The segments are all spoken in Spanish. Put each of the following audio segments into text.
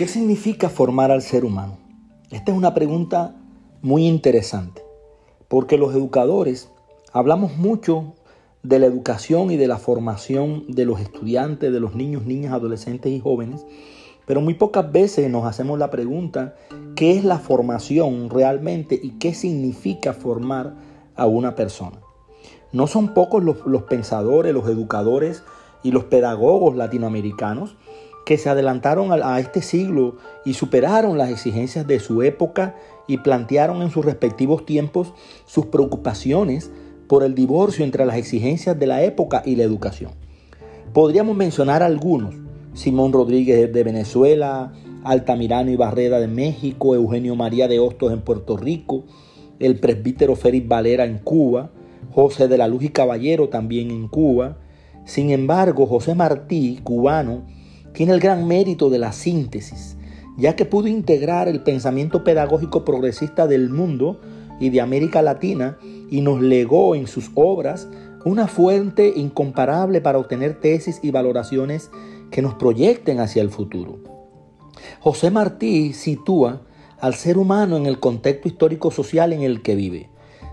¿Qué significa formar al ser humano? Esta es una pregunta muy interesante, porque los educadores hablamos mucho de la educación y de la formación de los estudiantes, de los niños, niñas, adolescentes y jóvenes, pero muy pocas veces nos hacemos la pregunta, ¿qué es la formación realmente y qué significa formar a una persona? No son pocos los, los pensadores, los educadores y los pedagogos latinoamericanos que se adelantaron a, este siglo y superaron las exigencias de su época y plantearon en sus respectivos tiempos sus preocupaciones por el divorcio entre las exigencias de la época y la educación. Podríamos mencionar algunos, Simón Rodríguez de Venezuela, Altamirano y Barreda de México, Eugenio María de Hostos en Puerto Rico, el presbítero Félix Valera en Cuba, José de la Luz y Caballero también en Cuba. Sin embargo, José Martí, cubano, tiene el gran mérito de la síntesis, ya que pudo integrar el pensamiento pedagógico progresista del mundo y de América Latina y nos legó en sus obras una fuente incomparable para obtener tesis y valoraciones que nos proyecten hacia el futuro. José Martí sitúa al ser humano en el contexto histórico social en el que vive.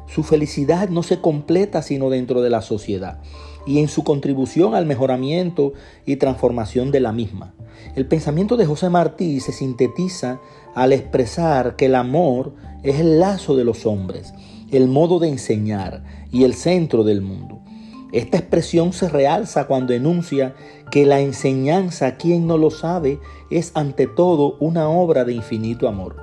Su felicidad no se completa sino dentro de la sociedad y en su contribución al mejoramiento y transformación de la misma. El pensamiento de José Martí se sintetiza al expresar que el amor es el lazo de los hombres, el modo de enseñar y el centro del mundo. Esta expresión se realza cuando enuncia que la enseñanza, quien no lo sabe, es ante todo una obra de infinito amor.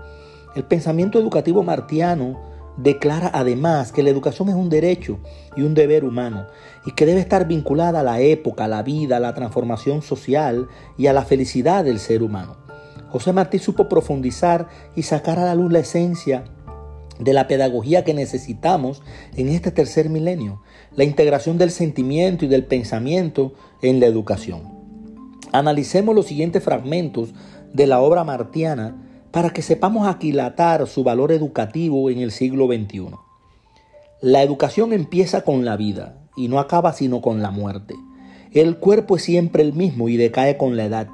El pensamiento educativo martiano declara además que la educación es un derecho y un deber humano y que debe estar vinculada a la época, a la vida, a la transformación social y a la felicidad del ser humano. José Martí supo profundizar y sacar a la luz la esencia de la pedagogía que necesitamos en este tercer milenio, la integración del sentimiento y del pensamiento en la educación. Analicemos los siguientes fragmentos de la obra martiana para que sepamos aquilatar su valor educativo en el siglo XXI. La educación empieza con la vida y no acaba sino con la muerte. El cuerpo es siempre el mismo y decae con la edad.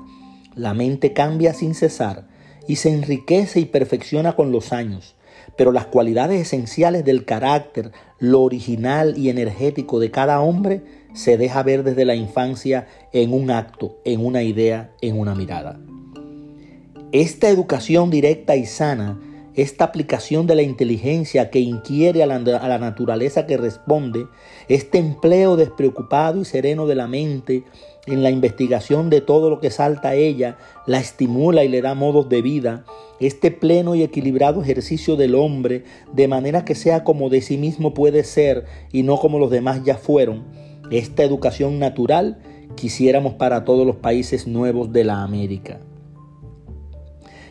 La mente cambia sin cesar y se enriquece y perfecciona con los años, pero las cualidades esenciales del carácter, lo original y energético de cada hombre, se deja ver desde la infancia en un acto, en una idea, en una mirada. Esta educación directa y sana, esta aplicación de la inteligencia que inquiere a la, naturaleza que responde, este empleo despreocupado y sereno de la mente en la investigación de todo lo que salta a ella, la estimula y le da modos de vida, este pleno y equilibrado ejercicio del hombre, de manera que sea como de sí mismo puede ser y no como los demás ya fueron, esta educación natural quisiéramos para todos los países nuevos de la América.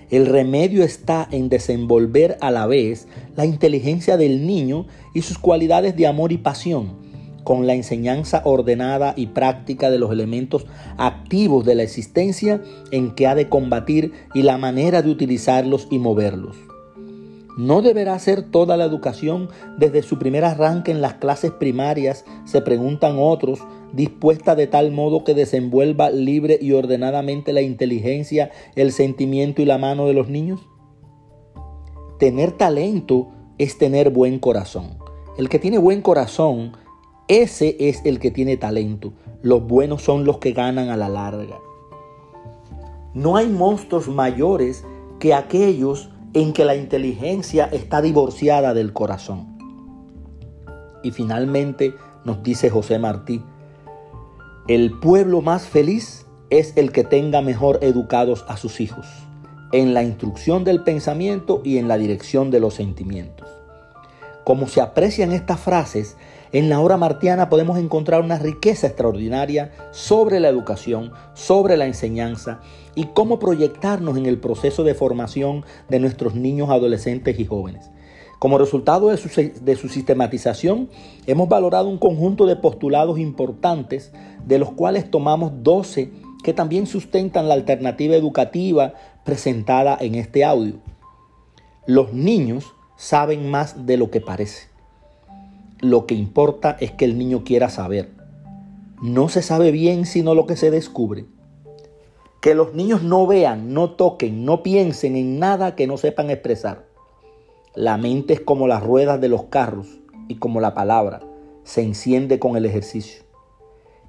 El remedio está en desenvolver a la vez la inteligencia del niño y sus cualidades de amor y pasión, con la enseñanza ordenada y práctica de los elementos activos de la existencia en que ha de combatir y la manera de utilizarlos y moverlos. ¿No deberá ser toda la educación desde su primer arranque en las clases primarias, se preguntan otros, dispuesta de tal modo que desenvuelva libre y ordenadamente la inteligencia, el sentimiento y la mano de los niños? Tener talento es tener buen corazón. El que tiene buen corazón, ese es el que tiene talento. Los buenos son los que ganan a la larga. No hay monstruos mayores que aquellos en que la inteligencia está divorciada del corazón. Y finalmente nos dice José Martí, el pueblo más feliz es el que tenga mejor educados a sus hijos, en la instrucción del pensamiento y en la dirección de los sentimientos. Como se aprecian estas frases, en la obra martiana podemos encontrar una riqueza extraordinaria sobre la educación, sobre la enseñanza y cómo proyectarnos en el proceso de formación de nuestros niños, adolescentes y jóvenes. Como resultado de su, de su, sistematización, hemos valorado un conjunto de postulados importantes, de los cuales tomamos 12 que también sustentan la alternativa educativa presentada en este audio. Los niños saben más de lo que parece. Lo que importa es que el niño quiera saber. No se sabe bien sino lo que se descubre. Que los niños no vean, no toquen, no piensen en nada que no sepan expresar. La mente es como las ruedas de los carros y como la palabra se enciende con el ejercicio.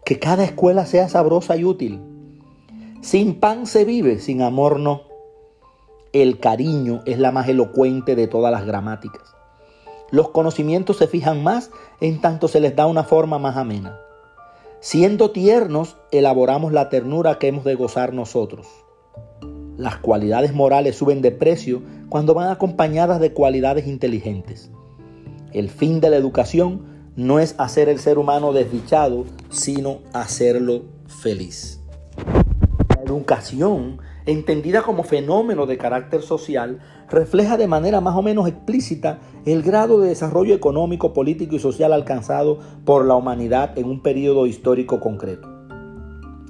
Que cada escuela sea sabrosa y útil. Sin pan se vive, sin amor no. El cariño es la más elocuente de todas las gramáticas. Los conocimientos se fijan más en tanto se les da una forma más amena. Siendo tiernos, elaboramos la ternura que hemos de gozar nosotros. Las cualidades morales suben de precio cuando van acompañadas de cualidades inteligentes. El fin de la educación no es hacer el ser humano desdichado, sino hacerlo feliz. La educación, entendida como fenómeno de carácter social, refleja de manera más o menos explícita el grado de desarrollo económico, político y social alcanzado por la humanidad en un periodo histórico concreto.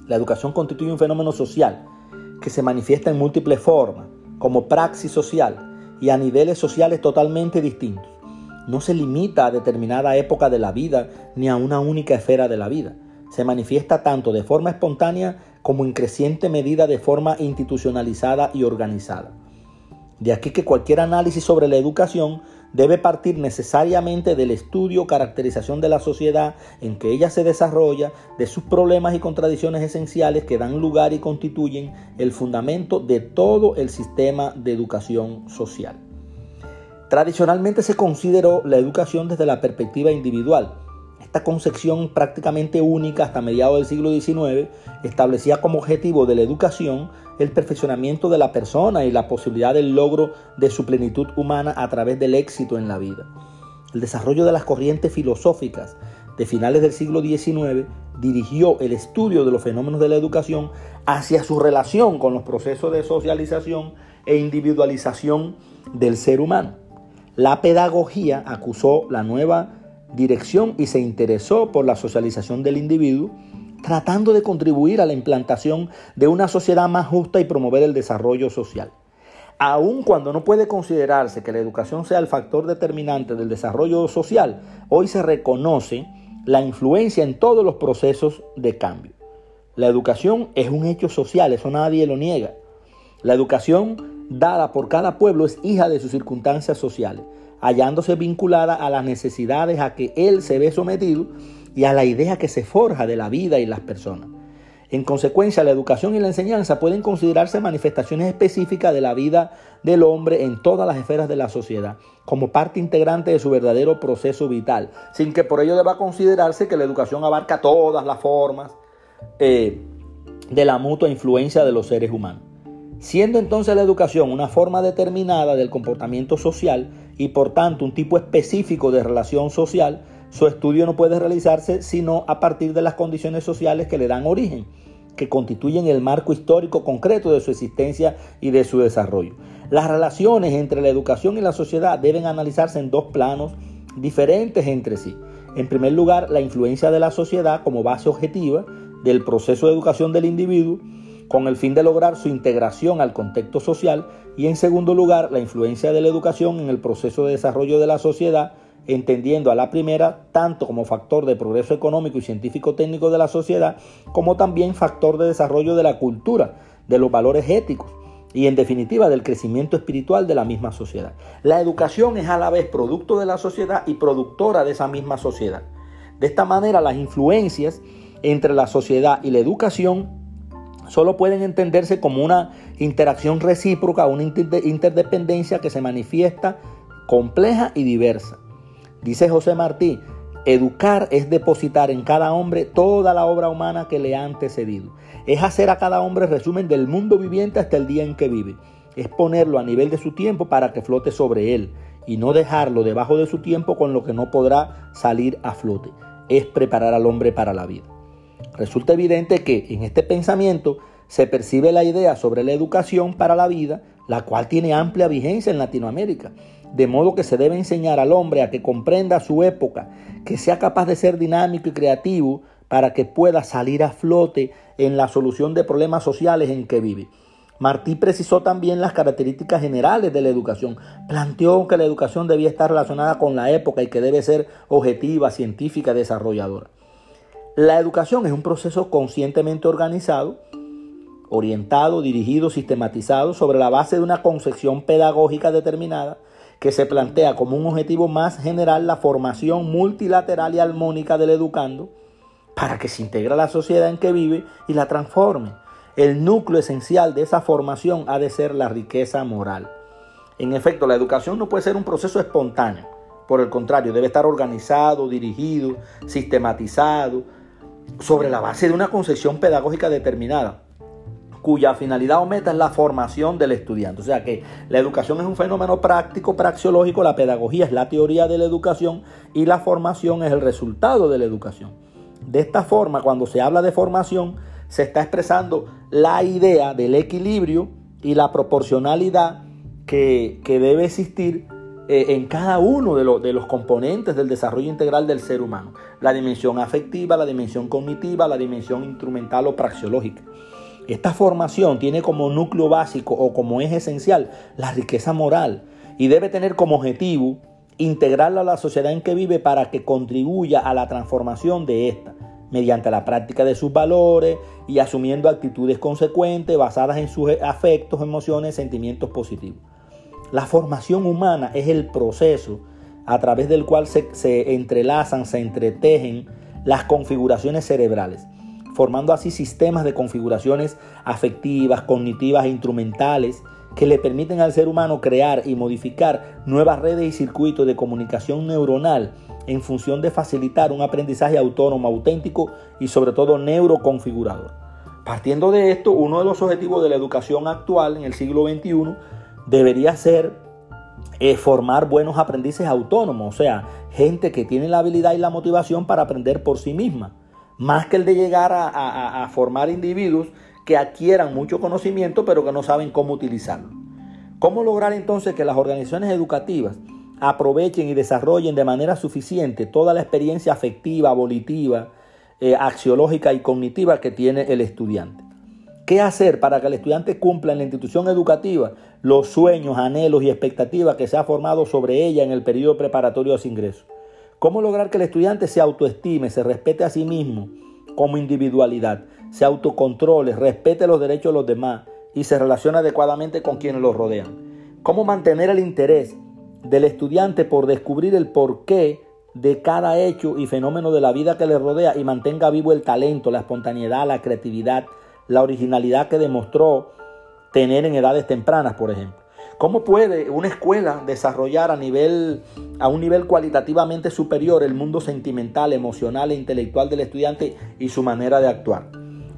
La educación constituye un fenómeno social que se manifiesta en múltiples formas, como praxis social y a niveles sociales totalmente distintos. No se limita a determinada época de la vida ni a una única esfera de la vida. Se manifiesta tanto de forma espontánea como en creciente medida de forma institucionalizada y organizada. De aquí que cualquier análisis sobre la educación debe partir necesariamente del estudio, caracterización de la sociedad en que ella se desarrolla, de sus problemas y contradicciones esenciales que dan lugar y constituyen el fundamento de todo el sistema de educación social. Tradicionalmente se consideró la educación desde la perspectiva individual, esta concepción prácticamente única hasta mediados del siglo XIX establecía como objetivo de la educación el perfeccionamiento de la persona y la posibilidad del logro de su plenitud humana a través del éxito en la vida. El desarrollo de las corrientes filosóficas de finales del siglo XIX dirigió el estudio de los fenómenos de la educación hacia su relación con los procesos de socialización e individualización del ser humano. La pedagogía acusó la nueva dirección y se interesó por la socialización del individuo, tratando de contribuir a la implantación de una sociedad más justa y promover el desarrollo social. Aun cuando no puede considerarse que la educación sea el factor determinante del desarrollo social, hoy se reconoce la influencia en todos los procesos de cambio. La educación es un hecho social, eso nadie lo niega. La educación dada por cada pueblo es hija de sus circunstancias sociales hallándose vinculada a las necesidades a que él se ve sometido y a la idea que se forja de la vida y las personas. En consecuencia, la educación y la enseñanza pueden considerarse manifestaciones específicas de la vida del hombre en todas las esferas de la sociedad, como parte integrante de su verdadero proceso vital, sin que por ello deba considerarse que la educación abarca todas las formas eh, de la mutua influencia de los seres humanos. Siendo entonces la educación una forma determinada del comportamiento social, y por tanto un tipo específico de relación social, su estudio no puede realizarse sino a partir de las condiciones sociales que le dan origen, que constituyen el marco histórico concreto de su existencia y de su desarrollo. Las relaciones entre la educación y la sociedad deben analizarse en dos planos diferentes entre sí. En primer lugar, la influencia de la sociedad como base objetiva del proceso de educación del individuo con el fin de lograr su integración al contexto social y en segundo lugar la influencia de la educación en el proceso de desarrollo de la sociedad, entendiendo a la primera tanto como factor de progreso económico y científico-técnico de la sociedad, como también factor de desarrollo de la cultura, de los valores éticos y en definitiva del crecimiento espiritual de la misma sociedad. La educación es a la vez producto de la sociedad y productora de esa misma sociedad. De esta manera las influencias entre la sociedad y la educación solo pueden entenderse como una interacción recíproca, una interdependencia que se manifiesta compleja y diversa. Dice José Martí, educar es depositar en cada hombre toda la obra humana que le ha antecedido. Es hacer a cada hombre resumen del mundo viviente hasta el día en que vive. Es ponerlo a nivel de su tiempo para que flote sobre él y no dejarlo debajo de su tiempo con lo que no podrá salir a flote. Es preparar al hombre para la vida. Resulta evidente que en este pensamiento se percibe la idea sobre la educación para la vida, la cual tiene amplia vigencia en Latinoamérica, de modo que se debe enseñar al hombre a que comprenda su época, que sea capaz de ser dinámico y creativo para que pueda salir a flote en la solución de problemas sociales en que vive. Martí precisó también las características generales de la educación. Planteó que la educación debía estar relacionada con la época y que debe ser objetiva, científica, desarrolladora. La educación es un proceso conscientemente organizado, orientado, dirigido, sistematizado sobre la base de una concepción pedagógica determinada que se plantea como un objetivo más general la formación multilateral y armónica del educando para que se integre a la sociedad en que vive y la transforme. El núcleo esencial de esa formación ha de ser la riqueza moral. En efecto, la educación no puede ser un proceso espontáneo. Por el contrario, debe estar organizado, dirigido, sistematizado, sobre la base de una concepción pedagógica determinada cuya finalidad o meta es la formación del estudiante. O sea que la educación es un fenómeno práctico, praxiológico, la pedagogía es la teoría de la educación y la formación es el resultado de la educación. De esta forma, cuando se habla de formación, se está expresando la idea del equilibrio y la proporcionalidad que, debe existir eh, en cada uno de, los componentes del desarrollo integral del ser humano. La dimensión afectiva, la dimensión cognitiva, la dimensión instrumental o praxiológica. Esta formación tiene como núcleo básico o como eje esencial la riqueza moral y debe tener como objetivo integrarla a la sociedad en que vive para que contribuya a la transformación de esta mediante la práctica de sus valores y asumiendo actitudes consecuentes basadas en sus afectos, emociones, sentimientos positivos. La formación humana es el proceso a través del cual se, entrelazan, se entretejen las configuraciones cerebrales formando así sistemas de configuraciones afectivas, cognitivas e instrumentales que le permiten al ser humano crear y modificar nuevas redes y circuitos de comunicación neuronal en función de facilitar un aprendizaje autónomo, auténtico y sobre todo neuroconfigurador. Partiendo de esto, uno de los objetivos de la educación actual en el siglo XXI debería ser eh, formar buenos aprendices autónomos, o sea, gente que tiene la habilidad y la motivación para aprender por sí misma más que el de llegar a, formar individuos que adquieran mucho conocimiento pero que no saben cómo utilizarlo. ¿Cómo lograr entonces que las organizaciones educativas aprovechen y desarrollen de manera suficiente toda la experiencia afectiva, volitiva, eh, axiológica y cognitiva que tiene el estudiante? ¿Qué hacer para que el estudiante cumpla en la institución educativa los sueños, anhelos y expectativas que se ha formado sobre ella en el periodo preparatorio a su ingreso? ¿Cómo lograr que el estudiante se autoestime, se respete a sí mismo como individualidad, se autocontrole, respete los derechos de los demás y se relacione adecuadamente con quienes los rodean? ¿Cómo mantener el interés del estudiante por descubrir el porqué de cada hecho y fenómeno de la vida que le rodea y mantenga vivo el talento, la espontaneidad, la creatividad, la originalidad que demostró tener en edades tempranas, por ejemplo? ¿Cómo puede una escuela desarrollar a, nivel, a un nivel cualitativamente superior el mundo sentimental, emocional e intelectual del estudiante y su manera de actuar?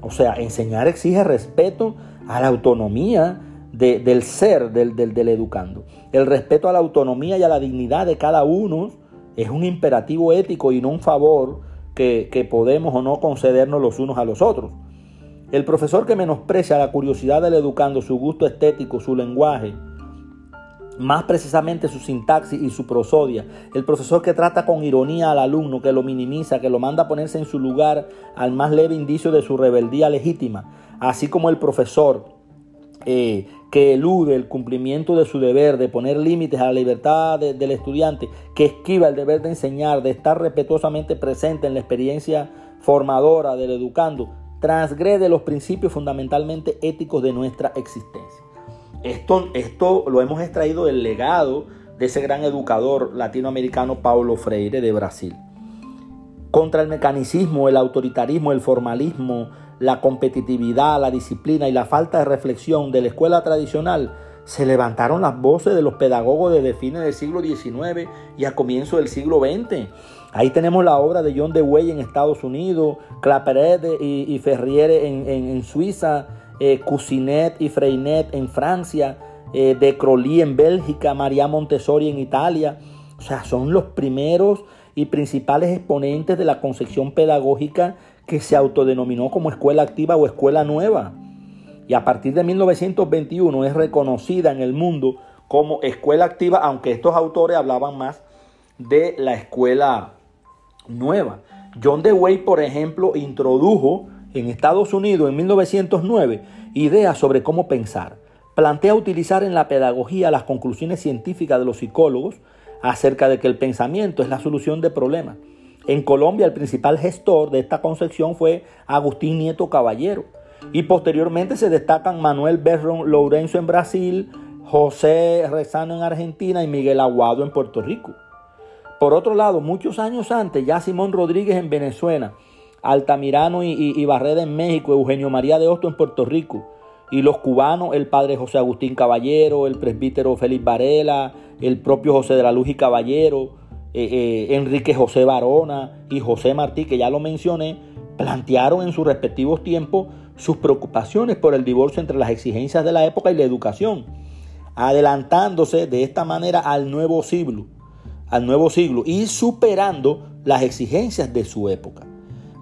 O sea, enseñar exige respeto a la autonomía del ser del, educando. El respeto a la autonomía y a la dignidad de cada uno es un imperativo ético y no un favor que podemos o no concedernos los unos a los otros. El profesor que menosprecia la curiosidad del educando, su gusto estético, su lenguaje, más precisamente su sintaxis y su prosodia. El profesor que trata con ironía al alumno, que lo minimiza, que lo manda a ponerse en su lugar al más leve indicio de su rebeldía legítima, así como el profesor eh, que elude el cumplimiento de su deber, de poner límites a la libertad del estudiante, que esquiva el deber de enseñar, de estar respetuosamente presente en la experiencia formadora del educando, transgrede los principios fundamentalmente éticos de nuestra existencia. Esto, esto lo hemos extraído del legado de ese gran educador latinoamericano Paulo Freire de Brasil. Contra el mecanicismo, el autoritarismo, el formalismo, la competitividad, la disciplina y la falta de reflexión de la escuela tradicional, se levantaron las voces de los pedagogos desde fines del siglo XIX y a comienzos del siglo XX. Ahí tenemos la obra de John Dewey en Estados Unidos, Claperet y, Ferriere en Suiza, eh, Cousinet y Freinet en Francia, eh, de Crolly en Bélgica, María Montessori en Italia. O sea, son los primeros y principales exponentes de la concepción pedagógica que se autodenominó como escuela activa o escuela nueva. Y a partir de 1921 es reconocida en el mundo como escuela activa, aunque estos autores hablaban más de la escuela nueva. John Dewey, por ejemplo, introdujo en Estados Unidos en 1909 ideas sobre cómo pensar. Plantea utilizar en la pedagogía las conclusiones científicas de los psicólogos acerca de que el pensamiento es la solución de problemas. En Colombia el principal gestor de esta concepción fue Agustín Nieto Caballero. Y posteriormente se destacan Manuel Berron Lourenço en Brasil, José Rezano en Argentina y Miguel Aguado en Puerto Rico. Por otro lado, muchos años antes, ya Simón Rodríguez en Venezuela, Altamirano y, Barreda en México, Eugenio María de Hosto en Puerto Rico, y los cubanos, el padre José Agustín Caballero, el presbítero Félix Varela, el propio José de la Luz y Caballero, eh, eh, Enrique José Barona y José Martí, que ya lo mencioné, plantearon en sus respectivos tiempos sus preocupaciones por el divorcio entre las exigencias de la época y la educación, adelantándose de esta manera al nuevo siglo, al nuevo siglo y superando las exigencias de su época.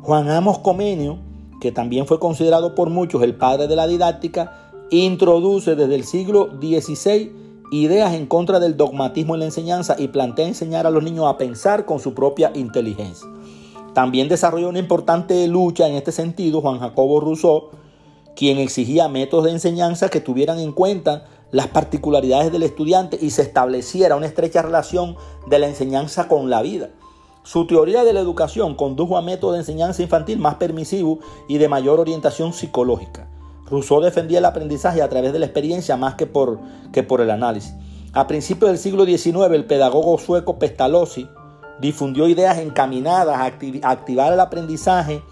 Juan Amos Comenio, que también fue considerado por muchos el padre de la didáctica, introduce desde el siglo XVI ideas en contra del dogmatismo en la enseñanza y plantea enseñar a los niños a pensar con su propia inteligencia. También desarrolló una importante lucha en este sentido Juan Jacobo Rousseau, quien exigía métodos de enseñanza que tuvieran en cuenta las particularidades del estudiante y se estableciera una estrecha relación de la enseñanza con la vida. Su teoría de la educación condujo a métodos de enseñanza infantil más permisivos y de mayor orientación psicológica. Rousseau defendía el aprendizaje a través de la experiencia más que por, que por el análisis. A principios del siglo XIX, el pedagogo sueco Pestalozzi difundió ideas encaminadas a, activar el aprendizaje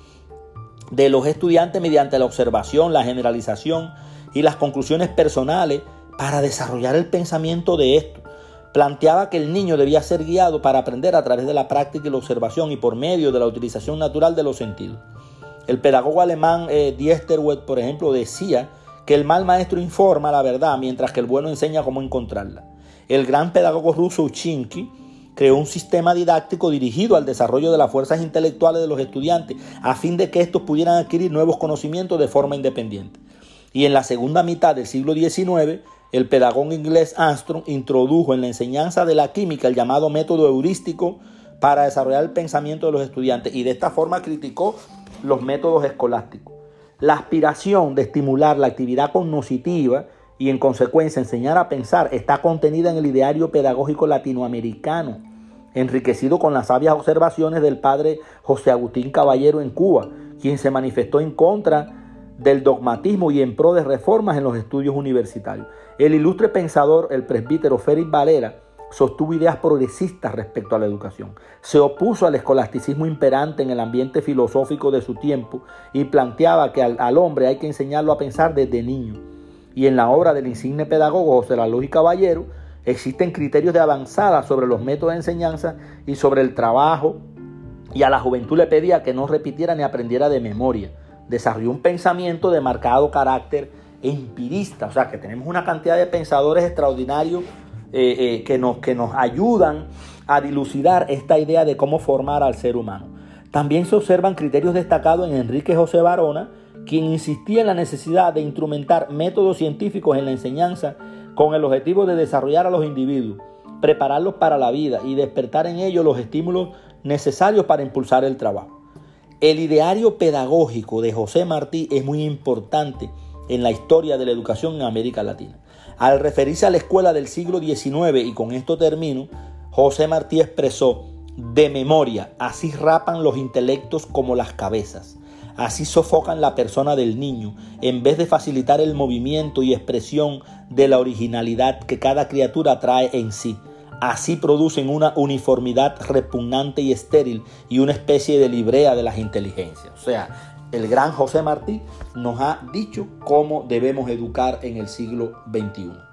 de los estudiantes mediante la observación, la generalización y las conclusiones personales para desarrollar el pensamiento de esto. Planteaba que el niño debía ser guiado para aprender a través de la práctica y la observación y por medio de la utilización natural de los sentidos. El pedagogo alemán eh, Diesterwet, por ejemplo, decía que el mal maestro informa la verdad mientras que el bueno enseña cómo encontrarla. El gran pedagogo ruso Uchinki creó un sistema didáctico dirigido al desarrollo de las fuerzas intelectuales de los estudiantes a fin de que estos pudieran adquirir nuevos conocimientos de forma independiente. Y en la segunda mitad del siglo XIX, el pedagogo inglés Armstrong introdujo en la enseñanza de la química el llamado método heurístico para desarrollar el pensamiento de los estudiantes y de esta forma criticó los métodos escolásticos. La aspiración de estimular la actividad cognitiva y en consecuencia enseñar a pensar está contenida en el ideario pedagógico latinoamericano, enriquecido con las sabias observaciones del padre José Agustín Caballero en Cuba, quien se manifestó en contra del dogmatismo y en pro de reformas en los estudios universitarios. El ilustre pensador, el presbítero Félix Valera, sostuvo ideas progresistas respecto a la educación. Se opuso al escolasticismo imperante en el ambiente filosófico de su tiempo y planteaba que al, hombre hay que enseñarlo a pensar desde niño y en la obra del insigne pedagogo José La y Caballero existen criterios de avanzada sobre los métodos de enseñanza y sobre el trabajo y a la juventud le pedía que no repitiera ni aprendiera de memoria. Desarrolló un pensamiento de marcado carácter empirista, o sea que tenemos una cantidad de pensadores extraordinarios eh, eh, que, nos, que nos ayudan a dilucidar esta idea de cómo formar al ser humano. También se observan criterios destacados en Enrique José Barona, quien insistía en la necesidad de instrumentar métodos científicos en la enseñanza con el objetivo de desarrollar a los individuos, prepararlos para la vida y despertar en ellos los estímulos necesarios para impulsar el trabajo. El ideario pedagógico de José Martí es muy importante en la historia de la educación en América Latina. Al referirse a la escuela del siglo XIX, y con esto termino, José Martí expresó, de memoria, así rapan los intelectos como las cabezas. Así sofocan la persona del niño, en vez de facilitar el movimiento y expresión de la originalidad que cada criatura trae en sí. Así producen una uniformidad repugnante y estéril y una especie de librea de las inteligencias. O sea, el gran José Martí nos ha dicho cómo debemos educar en el siglo XXI.